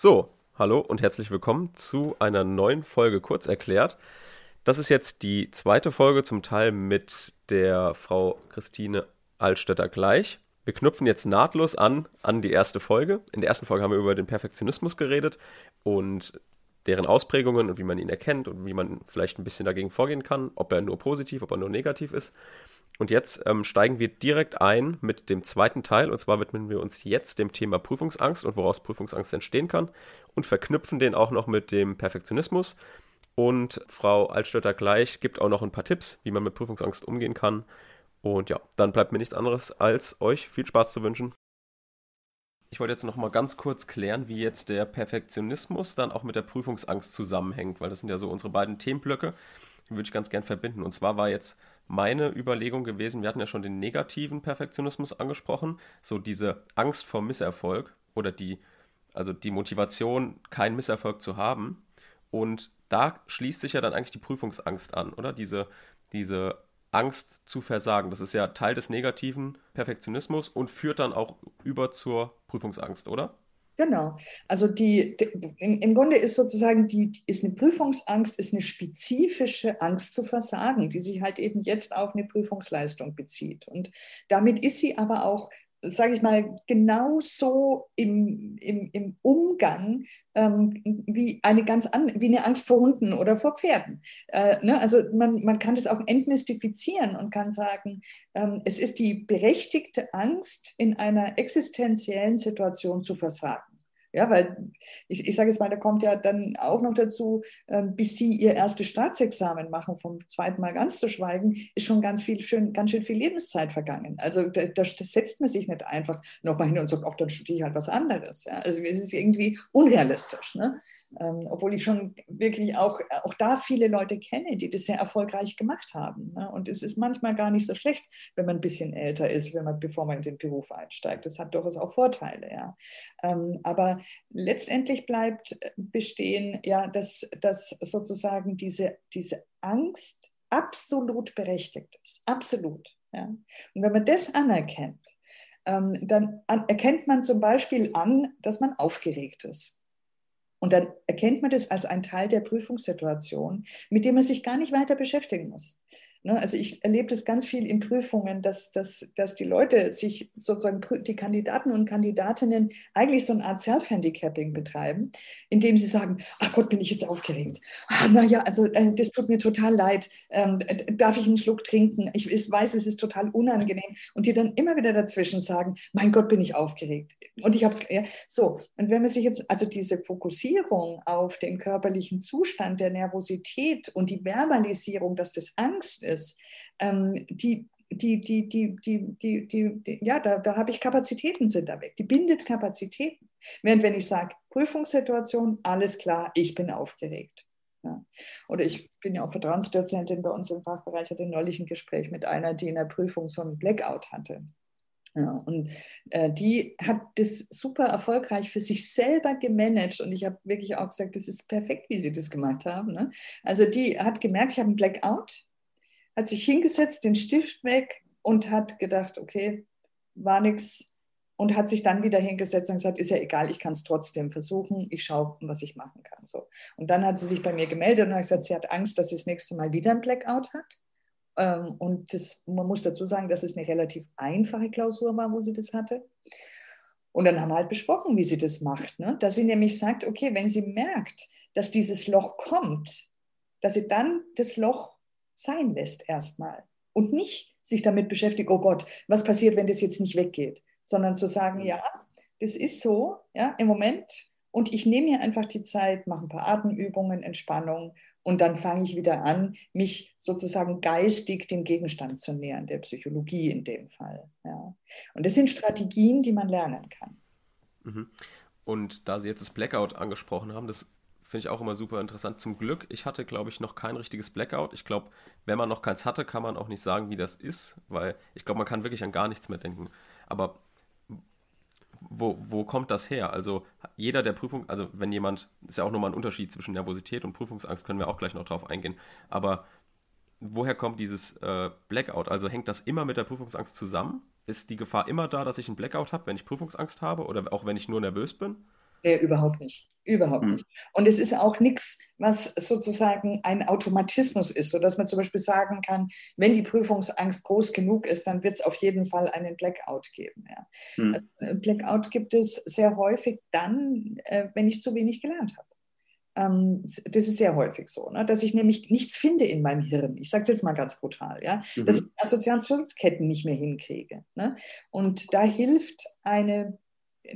So, hallo und herzlich willkommen zu einer neuen Folge Kurz erklärt. Das ist jetzt die zweite Folge zum Teil mit der Frau Christine Altstädter gleich. Wir knüpfen jetzt nahtlos an an die erste Folge. In der ersten Folge haben wir über den Perfektionismus geredet und deren Ausprägungen und wie man ihn erkennt und wie man vielleicht ein bisschen dagegen vorgehen kann, ob er nur positiv, ob er nur negativ ist. Und jetzt ähm, steigen wir direkt ein mit dem zweiten Teil. Und zwar widmen wir uns jetzt dem Thema Prüfungsangst und woraus Prüfungsangst entstehen kann und verknüpfen den auch noch mit dem Perfektionismus. Und Frau Altstötter gleich gibt auch noch ein paar Tipps, wie man mit Prüfungsangst umgehen kann. Und ja, dann bleibt mir nichts anderes, als euch viel Spaß zu wünschen. Ich wollte jetzt noch mal ganz kurz klären, wie jetzt der Perfektionismus dann auch mit der Prüfungsangst zusammenhängt, weil das sind ja so unsere beiden Themenblöcke. Würde ich ganz gern verbinden. Und zwar war jetzt meine Überlegung gewesen, wir hatten ja schon den negativen Perfektionismus angesprochen, so diese Angst vor Misserfolg oder die, also die Motivation, keinen Misserfolg zu haben. Und da schließt sich ja dann eigentlich die Prüfungsangst an, oder? Diese, diese Angst zu versagen. Das ist ja Teil des negativen Perfektionismus und führt dann auch über zur Prüfungsangst, oder? Genau. Also die, die im, Grunde ist sozusagen die ist eine Prüfungsangst, ist eine spezifische Angst zu versagen, die sich halt eben jetzt auf eine Prüfungsleistung bezieht. Und damit ist sie aber auch sage ich mal, genauso im, im, im Umgang ähm, wie eine ganz an, wie eine Angst vor Hunden oder vor Pferden. Äh, ne? Also man, man kann das auch entmystifizieren und kann sagen, ähm, es ist die berechtigte Angst, in einer existenziellen Situation zu versagen. Ja, weil ich, ich sage jetzt mal, da kommt ja dann auch noch dazu, ähm, bis Sie Ihr erstes Staatsexamen machen, vom zweiten Mal ganz zu schweigen, ist schon ganz viel schön, ganz schön viel Lebenszeit vergangen. Also da, da setzt man sich nicht einfach nochmal hin und sagt, ach, dann studiere ich halt was anderes. Ja? Also es ist irgendwie unrealistisch. Ne? Ähm, obwohl ich schon wirklich auch, auch da viele Leute kenne, die das sehr erfolgreich gemacht haben. Ne? Und es ist manchmal gar nicht so schlecht, wenn man ein bisschen älter ist, wenn man, bevor man in den Beruf einsteigt. Das hat durchaus auch Vorteile, ja. Ähm, aber letztendlich bleibt äh, bestehen, ja, dass, dass sozusagen diese, diese Angst absolut berechtigt ist. Absolut. Ja. Und wenn man das anerkennt, ähm, dann erkennt man zum Beispiel an, dass man aufgeregt ist. Und dann erkennt man das als einen Teil der Prüfungssituation, mit dem man sich gar nicht weiter beschäftigen muss. Ne? Also ich erlebe das ganz viel in Prüfungen, dass, dass, dass die Leute sich sozusagen, die Kandidaten und Kandidatinnen eigentlich so eine Art Self-Handicapping betreiben, indem sie sagen, ach Gott, bin ich jetzt aufgeregt. Ah, naja, also äh, das tut mir total leid. Ähm, darf ich einen Schluck trinken? Ich, ich weiß, es ist total unangenehm. Und die dann immer wieder dazwischen sagen, mein Gott, bin ich aufgeregt. Und ich habe es, ja, so. Und wenn man sich jetzt, also diese Fokussierung auf den körperlichen Zustand der Nervosität und die Verbalisierung, dass das Angst ist, ist, ähm, die, die, die, die, die, die, die, ja, da, da habe ich Kapazitäten sind da weg. Die bindet Kapazitäten. Während wenn ich sage, Prüfungssituation, alles klar, ich bin aufgeregt. Ja. Oder ich bin ja auch Vertrauensdozentin bei uns im Fachbereich, hatte neulich ein Gespräch mit einer, die in der Prüfung so einen Blackout hatte. Ja, und äh, die hat das super erfolgreich für sich selber gemanagt. Und ich habe wirklich auch gesagt, das ist perfekt, wie sie das gemacht haben. Ne? Also die hat gemerkt, ich habe einen Blackout hat sich hingesetzt, den Stift weg und hat gedacht, okay, war nichts und hat sich dann wieder hingesetzt und gesagt, ist ja egal, ich kann es trotzdem versuchen, ich schaue, was ich machen kann. So. Und dann hat sie sich bei mir gemeldet und hat gesagt, sie hat Angst, dass sie das nächste Mal wieder ein Blackout hat. Ähm, und das, man muss dazu sagen, dass es eine relativ einfache Klausur war, wo sie das hatte. Und dann haben wir halt besprochen, wie sie das macht. Ne? Dass sie nämlich sagt, okay, wenn sie merkt, dass dieses Loch kommt, dass sie dann das Loch sein lässt erstmal und nicht sich damit beschäftigt, oh Gott, was passiert, wenn das jetzt nicht weggeht, sondern zu sagen, mhm. ja, das ist so, ja, im Moment und ich nehme mir einfach die Zeit, mache ein paar Atemübungen, Entspannung und dann fange ich wieder an, mich sozusagen geistig dem Gegenstand zu nähern, der Psychologie in dem Fall. Ja. Und das sind Strategien, die man lernen kann. Mhm. Und da Sie jetzt das Blackout angesprochen haben, das Finde ich auch immer super interessant. Zum Glück, ich hatte, glaube ich, noch kein richtiges Blackout. Ich glaube, wenn man noch keins hatte, kann man auch nicht sagen, wie das ist, weil ich glaube, man kann wirklich an gar nichts mehr denken. Aber wo, wo kommt das her? Also jeder der Prüfung, also wenn jemand, ist ja auch nochmal ein Unterschied zwischen Nervosität und Prüfungsangst, können wir auch gleich noch drauf eingehen. Aber woher kommt dieses äh, Blackout? Also hängt das immer mit der Prüfungsangst zusammen? Ist die Gefahr immer da, dass ich einen Blackout habe, wenn ich Prüfungsangst habe oder auch wenn ich nur nervös bin? Nee, überhaupt nicht. Überhaupt hm. nicht. Und es ist auch nichts, was sozusagen ein Automatismus ist, sodass man zum Beispiel sagen kann, wenn die Prüfungsangst groß genug ist, dann wird es auf jeden Fall einen Blackout geben. Ja. Hm. Also, Blackout gibt es sehr häufig dann, äh, wenn ich zu wenig gelernt habe ähm, das ist sehr häufig so, ne? dass ich nämlich nichts finde in meinem Hirn. Ich sage es jetzt mal ganz brutal, ja, mhm. dass ich Assoziationsketten nicht mehr hinkriege. Ne? Und da hilft eine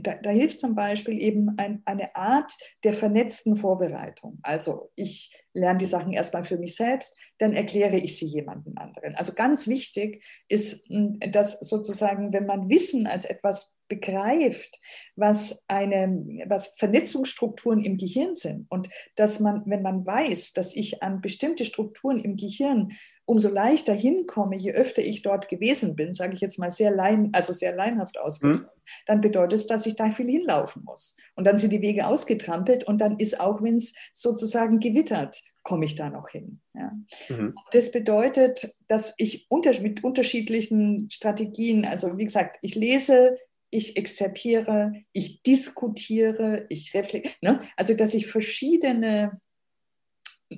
da, da, hilft zum Beispiel eben ein, eine Art der vernetzten Vorbereitung. Also ich lerne die Sachen erstmal für mich selbst, dann erkläre ich sie jemandem anderen. Also ganz wichtig ist, hm, dass sozusagen, wenn man Wissen als etwas begreift, was, eine, was Vernetzungsstrukturen im Gehirn sind und dass man, wenn man weiß, dass ich an bestimmte Strukturen im Gehirn umso leichter hinkomme, je öfter ich dort gewesen bin, sage ich jetzt mal sehr lein, also sehr leinhaft ausgedrückt, mhm. dann bedeutet es, dass ich da viel hinlaufen muss. Und dann sind die Wege ausgetrampelt und dann ist auch, wenn es sozusagen gewittert, komme ich da noch hin. Ja. Mhm. Das bedeutet, dass ich unter, mit unterschiedlichen Strategien, also wie gesagt, ich lese, ich exerpiere, ich diskutiere, ich reflektiere. Ne? Also, dass ich verschiedene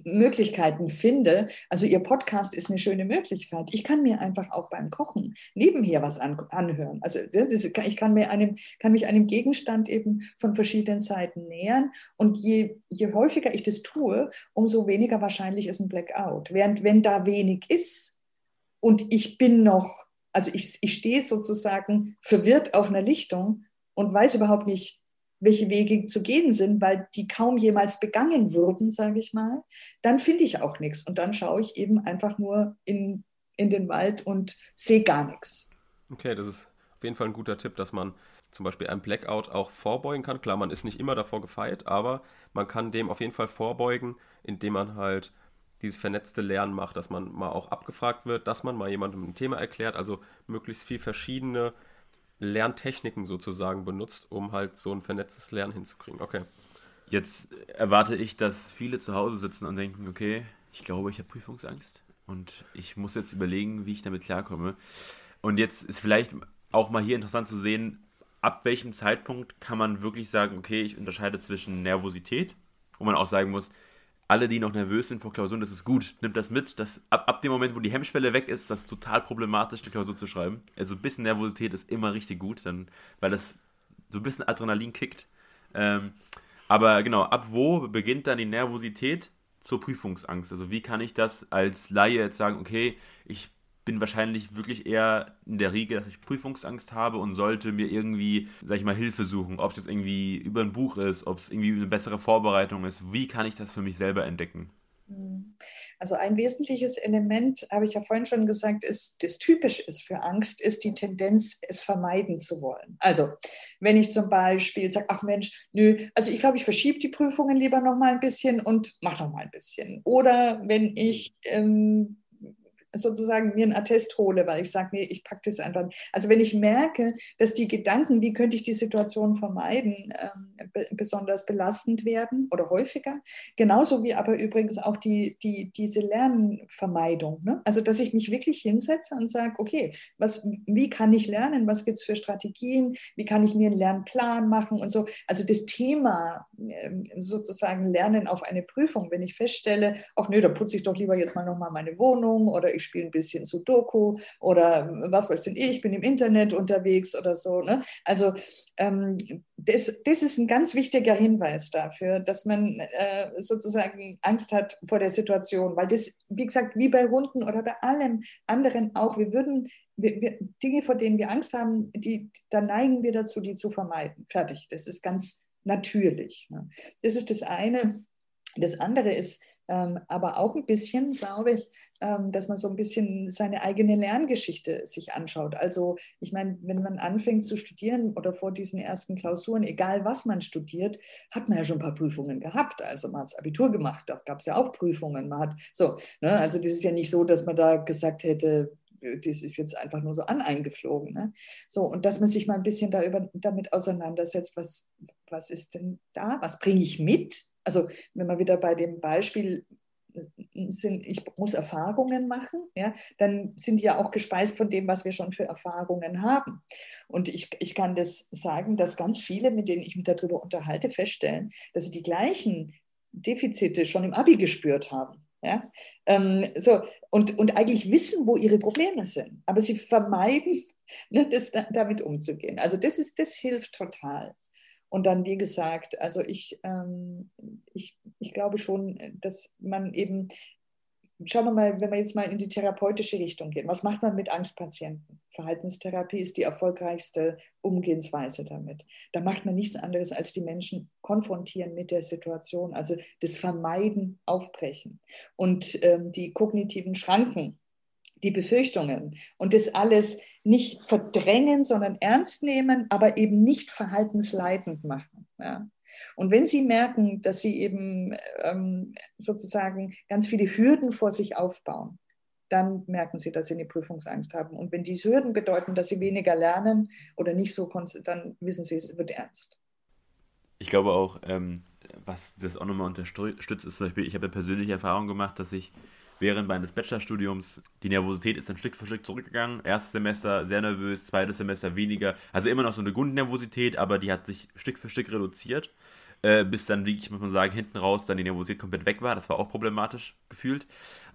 Möglichkeiten finde. Also Ihr Podcast ist eine schöne Möglichkeit. Ich kann mir einfach auch beim Kochen nebenher was an, anhören. Also ich kann, mir einem, kann mich einem Gegenstand eben von verschiedenen Seiten nähern. Und je, je häufiger ich das tue, umso weniger wahrscheinlich ist ein Blackout. Während wenn da wenig ist und ich bin noch, also ich, ich stehe sozusagen verwirrt auf einer Lichtung und weiß überhaupt nicht, welche Wege zu gehen sind, weil die kaum jemals begangen wurden, sage ich mal, dann finde ich auch nichts. Und dann schaue ich eben einfach nur in, in den Wald und sehe gar nichts. Okay, das ist auf jeden Fall ein guter Tipp, dass man zum Beispiel einem Blackout auch vorbeugen kann. Klar, man ist nicht immer davor gefeit, aber man kann dem auf jeden Fall vorbeugen, indem man halt dieses vernetzte Lernen macht, dass man mal auch abgefragt wird, dass man mal jemandem ein Thema erklärt, also möglichst viel verschiedene Lerntechniken sozusagen benutzt, um halt so ein vernetztes Lernen hinzukriegen. Okay. Jetzt erwarte ich, dass viele zu Hause sitzen und denken, okay, ich glaube, ich habe Prüfungsangst und ich muss jetzt überlegen, wie ich damit klarkomme. Und jetzt ist vielleicht auch mal hier interessant zu sehen, ab welchem Zeitpunkt kann man wirklich sagen, okay, ich unterscheide zwischen Nervosität, wo man auch sagen muss, alle, die noch nervös sind vor Klausuren, das ist gut. Nimmt das mit. Dass ab, ab dem Moment, wo die Hemmschwelle weg ist, das total problematisch, die Klausur zu schreiben. Also ein bisschen Nervosität ist immer richtig gut, dann, weil das so ein bisschen Adrenalin kickt. Ähm, aber genau, ab wo beginnt dann die Nervosität zur Prüfungsangst? Also wie kann ich das als Laie jetzt sagen, okay, ich bin wahrscheinlich wirklich eher in der Riege, dass ich Prüfungsangst habe und sollte mir irgendwie, sag ich mal, Hilfe suchen. Ob es jetzt irgendwie über ein Buch ist, ob es irgendwie eine bessere Vorbereitung ist. Wie kann ich das für mich selber entdecken? Hm. Also ein wesentliches Element, habe ich ja vorhin schon gesagt, ist, das typisch ist für Angst, ist die Tendenz, es vermeiden zu wollen. Also wenn ich zum Beispiel sage, ach Mensch, nö, also ich glaube, ich verschiebe die Prüfungen lieber noch mal ein bisschen und mache noch mal ein bisschen. Oder wenn ich ähm, sozusagen mir einen Attest hole, weil ich sage, nee, ich packe das einfach. Also wenn ich merke, dass die Gedanken, wie könnte ich die Situation vermeiden, ähm, besonders belastend werden oder häufiger, genauso wie aber übrigens auch die, die, diese Lernvermeidung. Ne? Also dass ich mich wirklich hinsetze und sage, okay, was, wie kann ich lernen, was gibt es für Strategien, wie kann ich mir einen Lernplan machen und so. Also das Thema ähm, sozusagen Lernen auf eine Prüfung, wenn ich feststelle, ach nö, da putze ich doch lieber jetzt mal nochmal meine Wohnung oder ich spiele ein bisschen Sudoku oder was weiß denn ich, bin im Internet unterwegs oder so. Ne? Also ähm, das, das ist ein ganz wichtiger Hinweis dafür, dass man äh, sozusagen Angst hat vor der Situation, weil das, wie gesagt, wie bei Hunden oder bei allem anderen auch, wir würden wir, wir, Dinge, vor denen wir Angst haben, die, da neigen wir dazu, die zu vermeiden. Fertig. Das ist ganz natürlich. Ne? Das ist das eine. Das andere ist, ähm, aber auch ein bisschen, glaube ich, ähm, dass man so ein bisschen seine eigene Lerngeschichte sich anschaut. Also ich meine, wenn man anfängt zu studieren oder vor diesen ersten Klausuren, egal was man studiert, hat man ja schon ein paar Prüfungen gehabt. Also man hat das Abitur gemacht, da gab es ja auch Prüfungen. Man hat so, ne? also das ist ja nicht so, dass man da gesagt hätte, das ist jetzt einfach nur so an eingeflogen. Ne? So, und dass man sich mal ein bisschen da damit auseinandersetzt, was, was ist denn da, was bringe ich mit? Also wenn man wieder bei dem Beispiel sind, ich muss Erfahrungen machen, ja, dann sind die ja auch gespeist von dem, was wir schon für Erfahrungen haben. Und ich, ich kann das sagen, dass ganz viele, mit denen ich mich darüber unterhalte, feststellen, dass sie die gleichen Defizite schon im Abi gespürt haben. Ja? Ähm, so, und, und eigentlich wissen, wo ihre Probleme sind. Aber sie vermeiden, ne, das, damit umzugehen. Also das, ist, das hilft total. Und dann, wie gesagt, also ich, ähm, ich, ich glaube schon, dass man eben schauen wir mal, wenn wir jetzt mal in die therapeutische Richtung gehen, was macht man mit Angstpatienten? Verhaltenstherapie ist die erfolgreichste Umgehensweise damit. Da macht man nichts anderes, als die Menschen konfrontieren mit der Situation, also das Vermeiden, Aufbrechen und ähm, die kognitiven Schranken die Befürchtungen und das alles nicht verdrängen, sondern ernst nehmen, aber eben nicht verhaltensleitend machen. Ja. Und wenn Sie merken, dass Sie eben ähm, sozusagen ganz viele Hürden vor sich aufbauen, dann merken Sie, dass Sie eine Prüfungsangst haben. Und wenn diese Hürden bedeuten, dass Sie weniger lernen oder nicht so, dann wissen Sie, es wird ernst. Ich glaube auch, ähm, was das auch nochmal unterstützt, ist zum Beispiel, ich habe ja persönliche Erfahrung gemacht, dass ich während meines Bachelorstudiums die Nervosität ist dann Stück für Stück zurückgegangen. Erstes Semester sehr nervös, zweites Semester weniger. Also immer noch so eine Grundnervosität, aber die hat sich Stück für Stück reduziert. Äh, bis dann wirklich, muss man sagen, hinten raus dann die Nervosität komplett weg war. Das war auch problematisch gefühlt.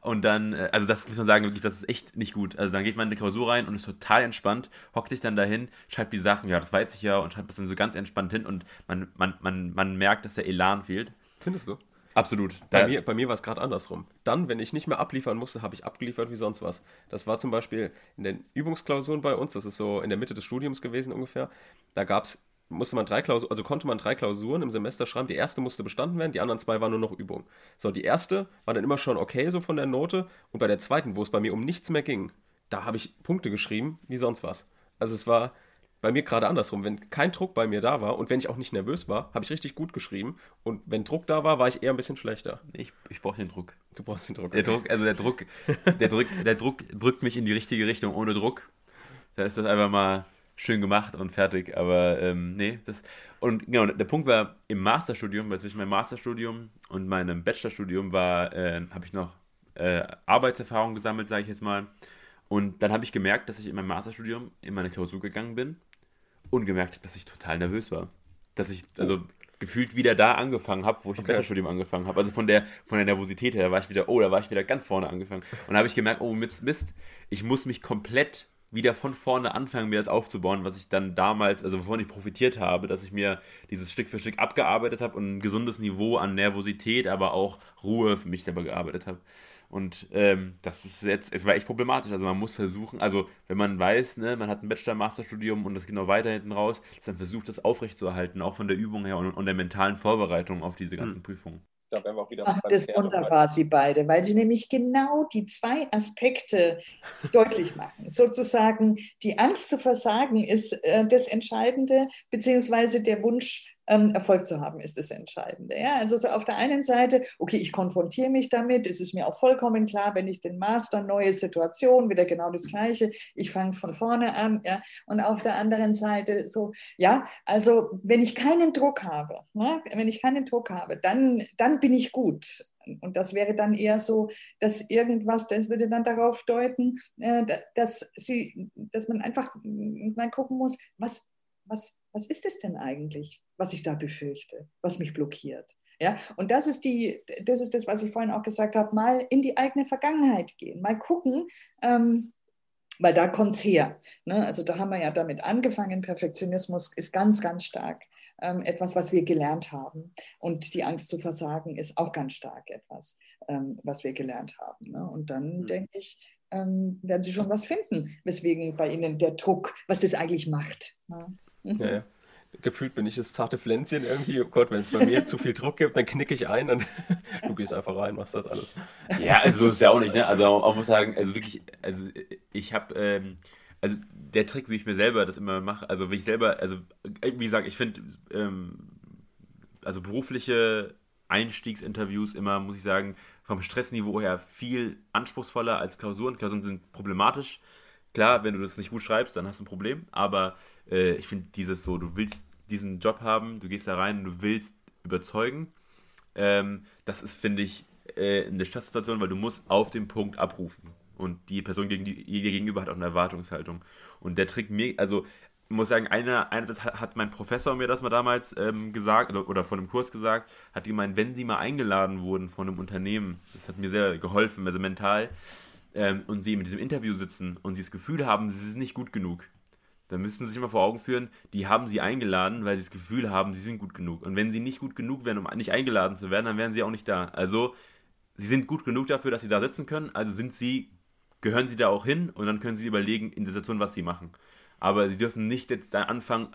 Und dann, äh, also das muss man sagen, wirklich, das ist echt nicht gut. Also dann geht man in die Klausur rein und ist total entspannt, hockt sich dann dahin, schreibt die Sachen, ja, das weiß ich ja, und schreibt das dann so ganz entspannt hin und man, man, man, man merkt, dass der Elan fehlt. Findest du? Absolut. Bei mir, bei mir war es gerade andersrum. Dann, wenn ich nicht mehr abliefern musste, habe ich abgeliefert wie sonst was. Das war zum Beispiel in den Übungsklausuren bei uns, das ist so in der Mitte des Studiums gewesen ungefähr. Da gab es, musste man drei Klausuren, also konnte man drei Klausuren im Semester schreiben. Die erste musste bestanden werden, die anderen zwei waren nur noch Übung. So, die erste war dann immer schon okay so von der Note und bei der zweiten, wo es bei mir um nichts mehr ging, da habe ich Punkte geschrieben wie sonst was. Also es war, bei mir gerade andersrum. Wenn kein Druck bei mir da war und wenn ich auch nicht nervös war, habe ich richtig gut geschrieben. Und wenn Druck da war, war ich eher ein bisschen schlechter. Ich, ich brauche den Druck. Du brauchst den Druck. Der Druck, also der Druck, der Druck, der Druck drückt mich in die richtige Richtung. Ohne Druck, da ist das einfach mal schön gemacht und fertig. Aber ähm, nee, das. Und genau, der Punkt war im Masterstudium, weil zwischen meinem Masterstudium und meinem Bachelorstudium war, äh, habe ich noch äh, Arbeitserfahrung gesammelt, sage ich jetzt mal. Und dann habe ich gemerkt, dass ich in meinem Masterstudium in meine Klausur gegangen bin und gemerkt habe, dass ich total nervös war. Dass ich, also gefühlt wieder da angefangen habe, wo ich okay. im Bachelorstudium angefangen habe. Also von der, von der Nervosität her, da war ich wieder, oh, da war ich wieder ganz vorne angefangen. Und da habe ich gemerkt, oh Mist, Mist, ich muss mich komplett wieder von vorne anfangen, mir das aufzubauen, was ich dann damals, also wovon ich profitiert habe, dass ich mir dieses Stück für Stück abgearbeitet habe und ein gesundes Niveau an Nervosität, aber auch Ruhe für mich selber gearbeitet habe. Und ähm, das ist jetzt, es war echt problematisch. Also man muss versuchen, also wenn man weiß, ne, man hat ein Bachelor-Masterstudium und das geht noch weiter hinten raus, dass man versucht, das aufrechtzuerhalten, auch von der Übung her und, und der mentalen Vorbereitung auf diese ganzen hm. Prüfungen. Da werden wir auch wieder Ach, das ist wunderbar, Sie beide, weil Sie nämlich genau die zwei Aspekte deutlich machen. Sozusagen die Angst zu versagen ist äh, das Entscheidende, beziehungsweise der Wunsch, ähm, Erfolg zu haben, ist das Entscheidende. Ja? Also so auf der einen Seite, okay, ich konfrontiere mich damit, es ist mir auch vollkommen klar, wenn ich den Master, neue Situation, wieder genau das Gleiche, ich fange von vorne an. Ja? Und auf der anderen Seite so, ja, also wenn ich keinen Druck habe, ne? wenn ich keinen Druck habe, dann, dann bin ich gut. Und das wäre dann eher so, dass irgendwas, das würde dann darauf deuten, äh, dass, sie, dass man einfach mal gucken muss, was, was, was ist es denn eigentlich, was ich da befürchte, was mich blockiert? Ja, und das ist, die, das ist das, was ich vorhin auch gesagt habe, mal in die eigene Vergangenheit gehen, mal gucken, ähm, weil da kommt es her. Ne? Also da haben wir ja damit angefangen. Perfektionismus ist ganz, ganz stark ähm, etwas, was wir gelernt haben. Und die Angst zu versagen ist auch ganz stark etwas, ähm, was wir gelernt haben. Ne? Und dann mhm. denke ich, ähm, werden Sie schon was finden, weswegen bei Ihnen der Druck, was das eigentlich macht. Ne? Mhm. Ja, ja. Gefühlt bin ich das zarte Pflänzchen irgendwie. Oh Gott, wenn es bei mir zu viel Druck gibt, dann knicke ich ein und du gehst einfach rein, machst das alles. Ja, also so ist ja auch nicht, ne? Also auch muss sagen, also wirklich, also ich habe, ähm, also der Trick, wie ich mir selber das immer mache, also wie ich selber, also wie gesagt, ich finde, ähm, also berufliche Einstiegsinterviews immer, muss ich sagen, vom Stressniveau her viel anspruchsvoller als Klausuren. Klausuren sind problematisch. Klar, wenn du das nicht gut schreibst, dann hast du ein Problem, aber äh, ich finde dieses so, du willst diesen Job haben, du gehst da rein, du willst überzeugen. Ähm, das ist, finde ich, äh, eine Stresssituation, weil du musst auf den Punkt abrufen. Und die Person gegen die, ihr gegenüber hat auch eine Erwartungshaltung. Und der Trick mir, also muss sagen, einer, einerseits hat mein Professor mir das mal damals ähm, gesagt, oder, oder von einem Kurs gesagt, hat gemeint, wenn sie mal eingeladen wurden von einem Unternehmen, das hat mir sehr geholfen, also mental, ähm, und sie mit diesem Interview sitzen und sie das Gefühl haben, sie sind nicht gut genug, dann müssen sie sich mal vor Augen führen, die haben sie eingeladen, weil sie das Gefühl haben, sie sind gut genug. Und wenn sie nicht gut genug wären, um nicht eingeladen zu werden, dann wären sie auch nicht da. Also, sie sind gut genug dafür, dass sie da sitzen können, also sind sie, gehören sie da auch hin und dann können sie überlegen in der Situation, was sie machen. Aber sie dürfen nicht jetzt da anfangen,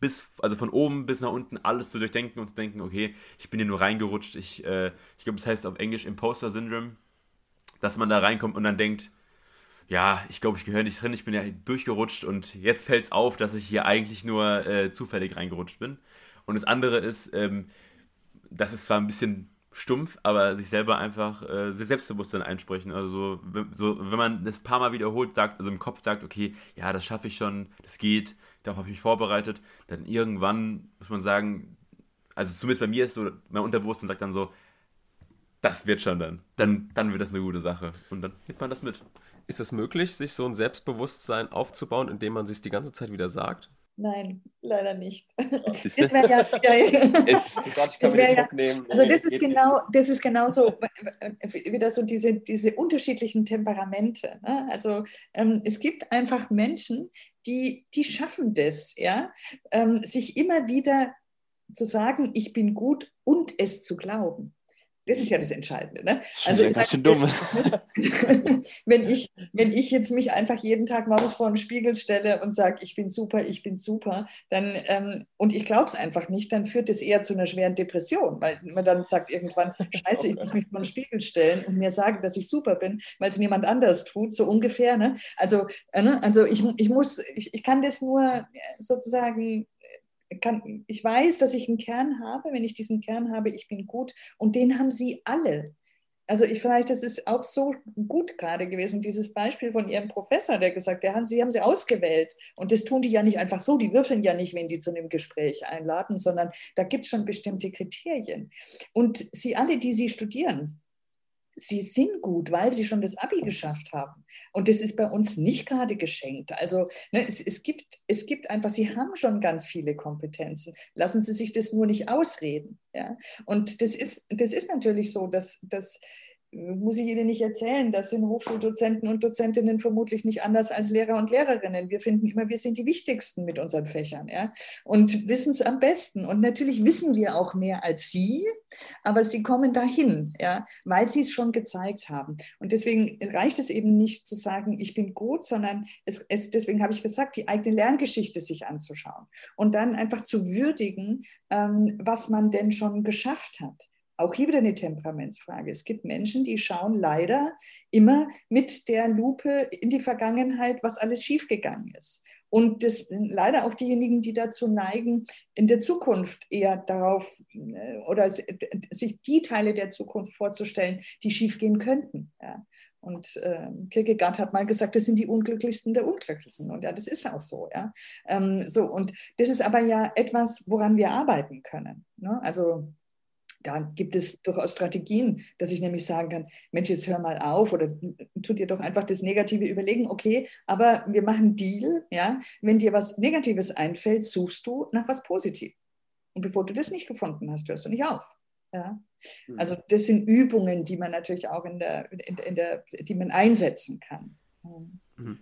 bis, also von oben bis nach unten alles zu durchdenken und zu denken, okay, ich bin hier nur reingerutscht. Ich, äh, ich glaube, das heißt auf Englisch Imposter Syndrome, dass man da reinkommt und dann denkt, ja, ich glaube, ich gehöre nicht drin, ich bin ja durchgerutscht und jetzt fällt es auf, dass ich hier eigentlich nur äh, zufällig reingerutscht bin. Und das andere ist, ähm, das ist zwar ein bisschen stumpf, aber sich selber einfach äh, Selbstbewusstsein einsprechen. Also so, so, wenn man das paar Mal wiederholt sagt, also im Kopf sagt, okay, ja, das schaffe ich schon, das geht, darauf habe ich mich vorbereitet, dann irgendwann muss man sagen, also zumindest bei mir ist so, mein Unterbewusstsein sagt dann so, das wird schon dann. Dann, dann wird das eine gute Sache. Und dann nimmt man das mit. Ist es möglich, sich so ein Selbstbewusstsein aufzubauen, indem man sich die ganze Zeit wieder sagt? Nein, leider nicht. Das wäre ja, ja, ja. das wär ja also das ist genau, das ist genauso wieder so diese, diese unterschiedlichen Temperamente. Ne? Also ähm, es gibt einfach Menschen, die, die schaffen das, ja, ähm, sich immer wieder zu sagen, ich bin gut und es zu glauben. Das ist ja das Entscheidende. Ne? Also ja ganz schön dumm. wenn, ich, wenn ich jetzt mich einfach jeden Tag mal vor den Spiegel stelle und sage, ich bin super, ich bin super, dann ähm, und ich glaube es einfach nicht, dann führt es eher zu einer schweren Depression, weil man dann sagt irgendwann, scheiße, ich muss mich vor den Spiegel stellen und mir sagen, dass ich super bin, weil es niemand anders tut, so ungefähr. Ne? Also, äh, ne? also ich, ich muss, ich, ich kann das nur äh, sozusagen kann, ich weiß, dass ich einen Kern habe. Wenn ich diesen Kern habe, ich bin gut. Und den haben sie alle. Also ich vielleicht, das ist auch so gut gerade gewesen, dieses Beispiel von Ihrem Professor, der gesagt hat, Sie haben sie ausgewählt. Und das tun die ja nicht einfach so, die würfeln ja nicht, wenn die zu einem Gespräch einladen, sondern da gibt es schon bestimmte Kriterien. Und Sie alle, die Sie studieren, sie sind gut, weil sie schon das Abi geschafft haben. Und das ist bei uns nicht gerade geschenkt. Also ne, es, es, gibt, es gibt einfach, sie haben schon ganz viele Kompetenzen. Lassen Sie sich das nur nicht ausreden. Ja? Und das ist, das ist natürlich so, dass, dass muss ich Ihnen nicht erzählen, das sind Hochschuldozenten und Dozentinnen vermutlich nicht anders als Lehrer und Lehrerinnen. Wir finden immer, wir sind die Wichtigsten mit unseren Fächern ja? und wissen es am besten. Und natürlich wissen wir auch mehr als Sie, aber Sie kommen dahin, ja? weil Sie es schon gezeigt haben. Und deswegen reicht es eben nicht zu sagen, ich bin gut, sondern es, es, deswegen habe ich gesagt, die eigene Lerngeschichte sich anzuschauen und dann einfach zu würdigen, ähm, was man denn schon geschafft hat auch hier wieder eine Temperamentsfrage. Es gibt Menschen, die schauen leider immer mit der Lupe in die Vergangenheit, was alles schiefgegangen ist. Und das leider auch diejenigen, die dazu neigen, in der Zukunft eher darauf äh, oder sich die Teile der Zukunft vorzustellen, die schiefgehen könnten. Ja. Und äh, Kierkegaard hat mal gesagt, das sind die Unglücklichsten der Unglücklichen. Und ja, das ist auch so. Ja. Ähm, so und das ist aber ja etwas, woran wir arbeiten können. Ne? Also da gibt es durchaus Strategien, dass ich nämlich sagen kann, Mensch, jetzt hör mal auf oder tu dir doch einfach das Negative überlegen, okay, aber wir machen Deal, ja, wenn dir was Negatives einfällt, suchst du nach was Positivem. Und bevor du das nicht gefunden hast, hörst du nicht auf. Ja? Mhm. Also das sind Übungen, die man natürlich auch in der, in, in der die man einsetzen kann. Mhm.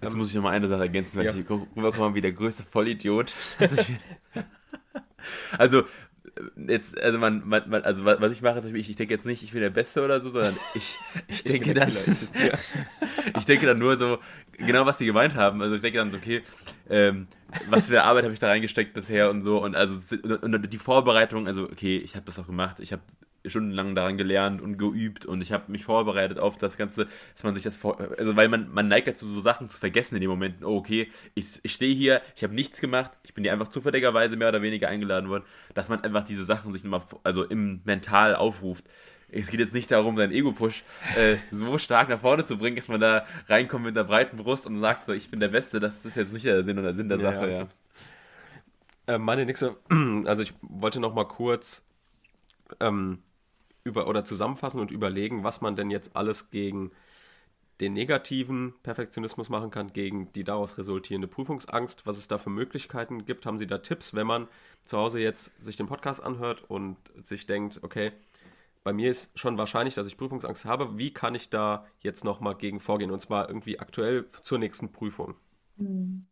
Jetzt muss ich noch mal eine Sache ergänzen, weil ja. ich rüberkomme wie der größte Vollidiot. also jetzt, also man, man, man, also was ich mache, ist, ich, ich denke jetzt nicht, ich bin der Beste oder so, sondern ich, ich denke dann, ich denke dann nur so, genau was sie gemeint haben. Also ich denke dann so, okay, ähm, was für Arbeit habe ich da reingesteckt bisher und so. Und also und die Vorbereitung, also okay, ich habe das auch gemacht, ich habe stundenlang daran gelernt und geübt und ich habe mich vorbereitet auf das Ganze, dass man sich das vor, also weil man, man neigt dazu, so Sachen zu vergessen in dem Moment. Oh, okay, ich, ich stehe hier, ich habe nichts gemacht, ich bin hier einfach zufälligerweise mehr oder weniger eingeladen worden, dass man einfach diese Sachen sich nochmal, also im Mental aufruft. Es geht jetzt nicht darum, seinen Ego-Push äh, so stark nach vorne zu bringen, dass man da reinkommt mit einer breiten Brust und sagt, so, ich bin der Beste. Das ist jetzt nicht der Sinn oder Sinn der Sache, ja. ja. Äh, meine nächste, also ich wollte noch mal kurz ähm, über oder zusammenfassen und überlegen, was man denn jetzt alles gegen den negativen Perfektionismus machen kann, gegen die daraus resultierende Prüfungsangst, was es da für Möglichkeiten gibt. Haben Sie da Tipps, wenn man zu Hause jetzt sich den Podcast anhört und sich denkt, okay, bei mir ist schon wahrscheinlich, dass ich Prüfungsangst habe. Wie kann ich da jetzt nochmal gegen vorgehen? Und zwar irgendwie aktuell zur nächsten Prüfung. Hm.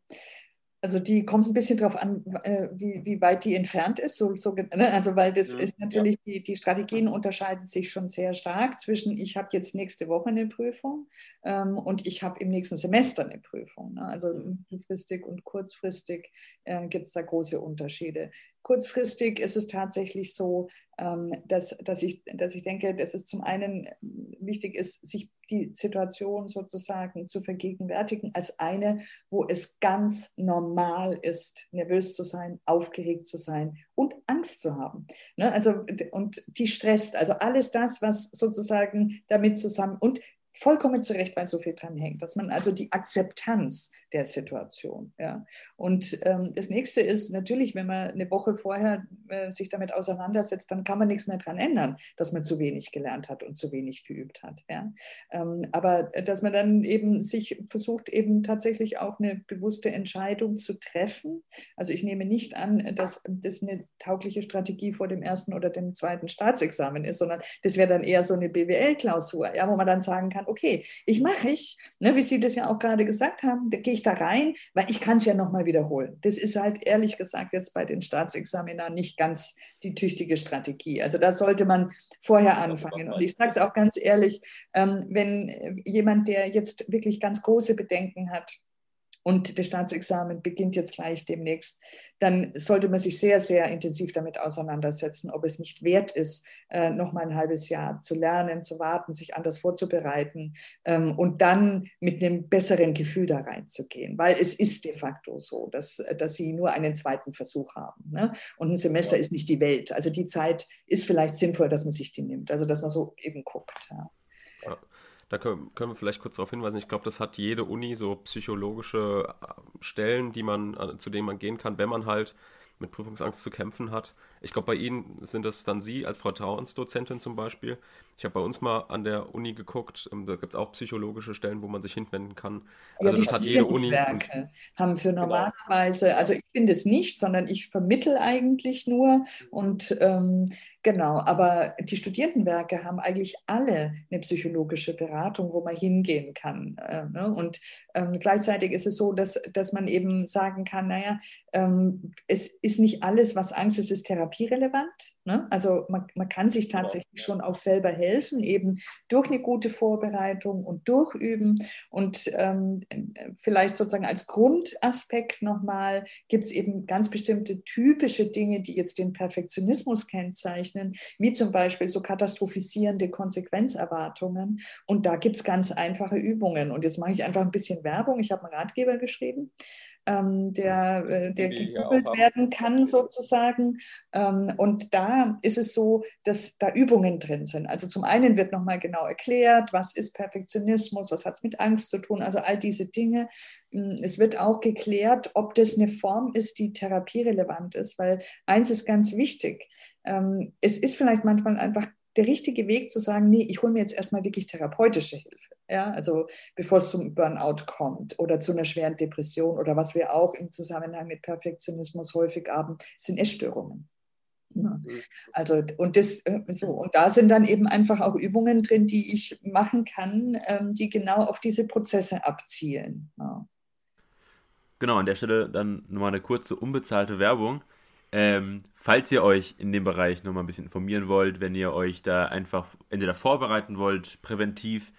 Also die kommt ein bisschen darauf an, äh, wie, wie weit die entfernt ist. So, so, ne? Also weil das ja, ist natürlich, ja. die, die Strategien unterscheiden sich schon sehr stark zwischen, ich habe jetzt nächste Woche eine Prüfung ähm, und ich habe im nächsten Semester eine Prüfung. Ne? Also mittelfristig und kurzfristig äh, gibt es da große Unterschiede. Kurzfristig ist es tatsächlich so, ähm, dass, dass, ich, dass ich denke, dass es zum einen wichtig ist, sich die Situation sozusagen zu vergegenwärtigen als eine, wo es ganz normal ist, nervös zu sein, aufgeregt zu sein und Angst zu haben. Ne? Also, und die stresst, also alles das, was sozusagen damit zusammen und vollkommen zurecht, weil so viel dran hängt, dass man also die Akzeptanz der Situation. Ja. Und ähm, das nächste ist natürlich, wenn man eine Woche vorher äh, sich damit auseinandersetzt, dann kann man nichts mehr daran ändern, dass man zu wenig gelernt hat und zu wenig geübt hat. Ja. Ähm, aber äh, dass man dann eben sich versucht, eben tatsächlich auch eine bewusste Entscheidung zu treffen. Also ich nehme nicht an, dass das eine taugliche Strategie vor dem ersten oder dem zweiten Staatsexamen ist, sondern das wäre dann eher so eine BWL-Klausur, ja, wo man dann sagen kann, okay, ich mache ich, ne, wie Sie das ja auch gerade gesagt haben, da gehe ich da rein, weil ich kann es ja nochmal wiederholen. Das ist halt ehrlich gesagt jetzt bei den Staatsexaminaren nicht ganz die tüchtige Strategie. Also da sollte man vorher anfangen. Und ich sage es auch ganz ehrlich, ähm, wenn jemand, der jetzt wirklich ganz große Bedenken hat, und das Staatsexamen beginnt jetzt gleich demnächst, dann sollte man sich sehr, sehr intensiv damit auseinandersetzen, ob es nicht wert ist, äh, noch mal ein halbes Jahr zu lernen, zu warten, sich anders vorzubereiten ähm, und dann mit einem besseren Gefühl da reinzugehen. Weil es ist de facto so, dass, dass sie nur einen zweiten Versuch haben. Ne? Und ein Semester ja. ist nicht die Welt. Also die Zeit ist vielleicht sinnvoll, dass man sich die nimmt. Also dass man so eben guckt. Ja. Ja. Da können, wir vielleicht kurz darauf hinweisen. Ich glaube, das hat jede Uni so psychologische äh, Stellen, die man, zu denen man gehen kann, wenn man halt mit Prüfungsangst zu kämpfen hat. Ich glaube, bei Ihnen sind das dann Sie als Vertrauensdozentin zum Beispiel. Ich habe bei uns mal an der Uni geguckt, ähm, da gibt es auch psychologische Stellen, wo man sich hinwenden kann. Also ja, das hat jede Uni. Haben für genau. normalerweise, genau. also ich bin das nicht, sondern ich vermittel eigentlich nur und ähm, genau, aber die Studierendenwerke haben eigentlich alle eine psychologische Beratung, wo man hingehen kann. Äh, ne? Und ähm, gleichzeitig ist es so, dass, dass man eben sagen kann, naja, ähm, es ist nicht alles, was Angst ist, ist therapierelevant. Ne? Also man, man kann sich tatsächlich schon auch selber helfen, eben durch eine gute Vorbereitung und durchüben. Und ähm, vielleicht sozusagen als Grundaspekt nochmal gibt es eben ganz bestimmte typische Dinge, die jetzt den Perfektionismus kennzeichnen, wie zum Beispiel so katastrophisierende Konsequenzerwartungen. Und da gibt es ganz einfache Übungen. Und jetzt mache ich einfach ein bisschen Werbung. Ich habe einen Ratgeber geschrieben ähm, der, äh, der gegoogelt werden kann sozusagen. Ähm, und da ist es so, dass da Übungen drin sind. Also zum einen wird nochmal genau erklärt, was ist Perfektionismus, was hat es mit Angst zu tun, also all diese Dinge. Hm, es wird auch geklärt, ob das eine Form ist, die therapierelevant ist, weil eins ist ganz wichtig. Ähm, es ist vielleicht manchmal einfach der richtige Weg zu sagen, nee, ich hole mir jetzt erstmal wirklich therapeutische Hilfe. Ja, also bevor es zum Burnout kommt oder zu einer schweren Depression oder was wir auch im Zusammenhang mit Perfektionismus häufig haben, sind Essstörungen. Ja. Mhm. Also und das äh, so und da sind dann eben einfach auch Übungen drin, die ich machen kann, ähm, die genau auf diese Prozesse abzielen. Ja. Genau, an der Stelle dann nochmal eine kurze unbezahlte Werbung. Ähm, falls ihr euch in dem Bereich nochmal ein bisschen informieren wollt, wenn ihr euch da einfach entweder vorbereiten wollt, präventiv,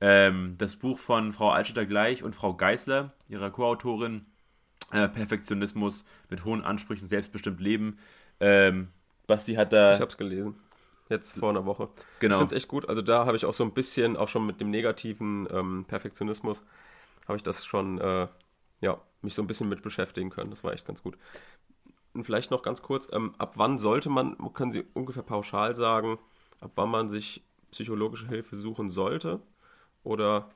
ähm, das Buch von Frau Altstädter gleich und Frau Geisler, ihrer Co-Autorin, äh, Perfektionismus mit hohen Ansprüchen, selbstbestimmt Leben. Ähm, Basti hat da. Ich habe es gelesen. Jetzt vor einer Woche. Genau. Ich finde es echt gut. Also da habe ich auch so ein bisschen, auch schon mit dem negativen ähm, Perfektionismus, habe ich das schon, äh, ja, mich so ein bisschen mit beschäftigen können. Das war echt ganz gut. Und vielleicht noch ganz kurz, ähm, ab wann sollte man, können Sie ungefähr pauschal sagen, ab wann man sich psychologische Hilfe suchen sollte? Oder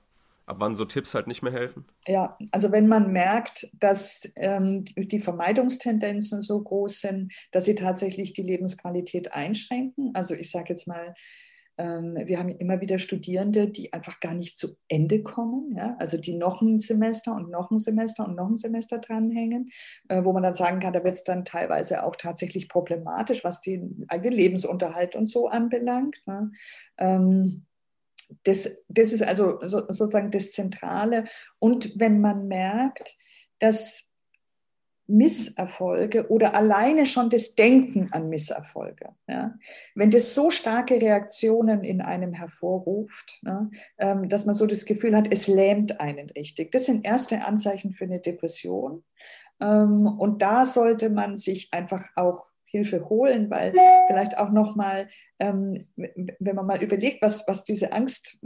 ab wann so Tipps halt nicht mehr helfen? Ja, also wenn man merkt, dass ähm, die Vermeidungstendenzen so groß sind, dass sie tatsächlich die Lebensqualität einschränken. Also ich sage jetzt mal, ähm, wir haben immer wieder Studierende, die einfach gar nicht zu Ende kommen, ja? also die noch ein Semester und noch ein Semester und noch ein Semester dranhängen, äh, wo man dann sagen kann, da wird es dann teilweise auch tatsächlich problematisch, was den eigenen Lebensunterhalt und so anbelangt. Ne? Ähm, das, das ist also sozusagen das Zentrale. Und wenn man merkt, dass Misserfolge oder alleine schon das Denken an Misserfolge. Ja? Wenn das so starke Reaktionen in einem hervorruft, ne, ähm, dass man so das Gefühl hat, es lähmt einen richtig. Das sind erste Anzeichen für eine Depression. Ähm, und da sollte man sich einfach auch Hilfe holen, weil vielleicht auch nochmal, ähm, wenn man mal überlegt, was, was diese Angst,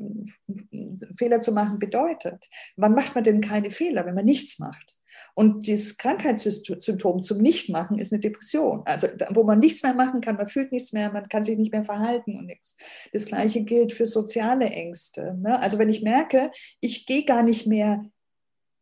Fehler zu machen bedeutet. Wann macht man denn keine Fehler, wenn man nichts macht? Und das Krankheitssymptom zum Nichtmachen ist eine Depression. Also wo man nichts mehr machen kann, man fühlt nichts mehr, man kann sich nicht mehr verhalten und nichts. Das gleiche gilt für soziale Ängste. Ne? Also wenn ich merke, ich gehe gar nicht mehr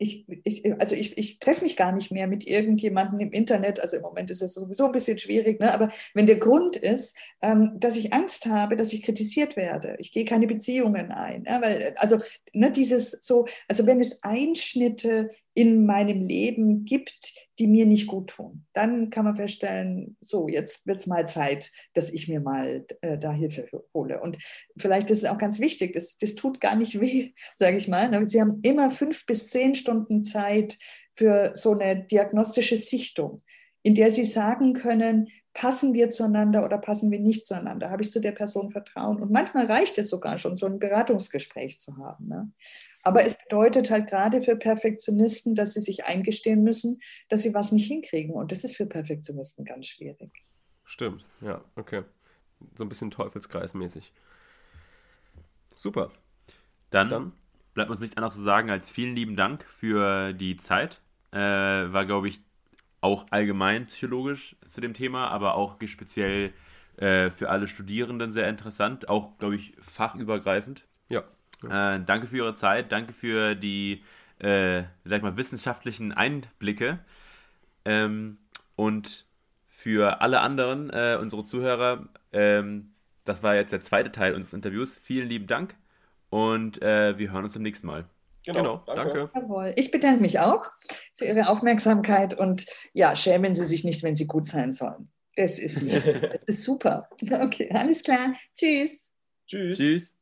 ich, ich, also ich, ich treffe mich gar nicht mehr mit irgendjemandem im Internet. Also im Moment ist es sowieso ein bisschen schwierig, ne? aber wenn der Grund ist, ähm, dass ich Angst habe, dass ich kritisiert werde, ich gehe keine Beziehungen ein. Ja? Weil, also ne, dieses so, also wenn es Einschnitte in meinem Leben gibt, die mir nicht gut tun. Dann kann man feststellen, so, jetzt wird es mal Zeit, dass ich mir mal äh, da Hilfe hole. Und vielleicht ist es auch ganz wichtig, das, das tut gar nicht weh, sage ich mal. Sie haben immer fünf bis zehn Stunden Zeit für so eine diagnostische Sichtung, in der Sie sagen können, passen wir zueinander oder passen wir nicht zueinander? Habe ich zu der Person Vertrauen? Und manchmal reicht es sogar schon, so ein Beratungsgespräch zu haben. Ne? Aber es bedeutet halt gerade für Perfektionisten, dass sie sich eingestehen müssen, dass sie was nicht hinkriegen. Und das ist für Perfektionisten ganz schwierig. Stimmt, ja, okay. So ein bisschen Teufelskreismäßig. Super. Dann, Dann, bleibt uns nichts anderes zu sagen als vielen lieben Dank für die Zeit. Äh, war, glaube ich, auch allgemein psychologisch zu dem Thema, aber auch speziell äh, für alle Studierenden sehr interessant. Auch, glaube ich, fachübergreifend. Ja, äh, danke für Ihre Zeit, danke für die, äh, sag mal, wissenschaftlichen Einblicke. Ähm, und für alle anderen, äh, unsere Zuhörer, ähm, das war jetzt der zweite Teil unseres Interviews. Vielen lieben Dank und äh, wir hören uns beim nächsten Mal. Genau, genau danke. Jawohl. Ich bedanke mich auch für Ihre Aufmerksamkeit und ja, schämen Sie sich nicht, wenn Sie gut sein sollen. Das ist, das ist super. Okay, alles klar. Tschüss. Tschüss. Tschüss.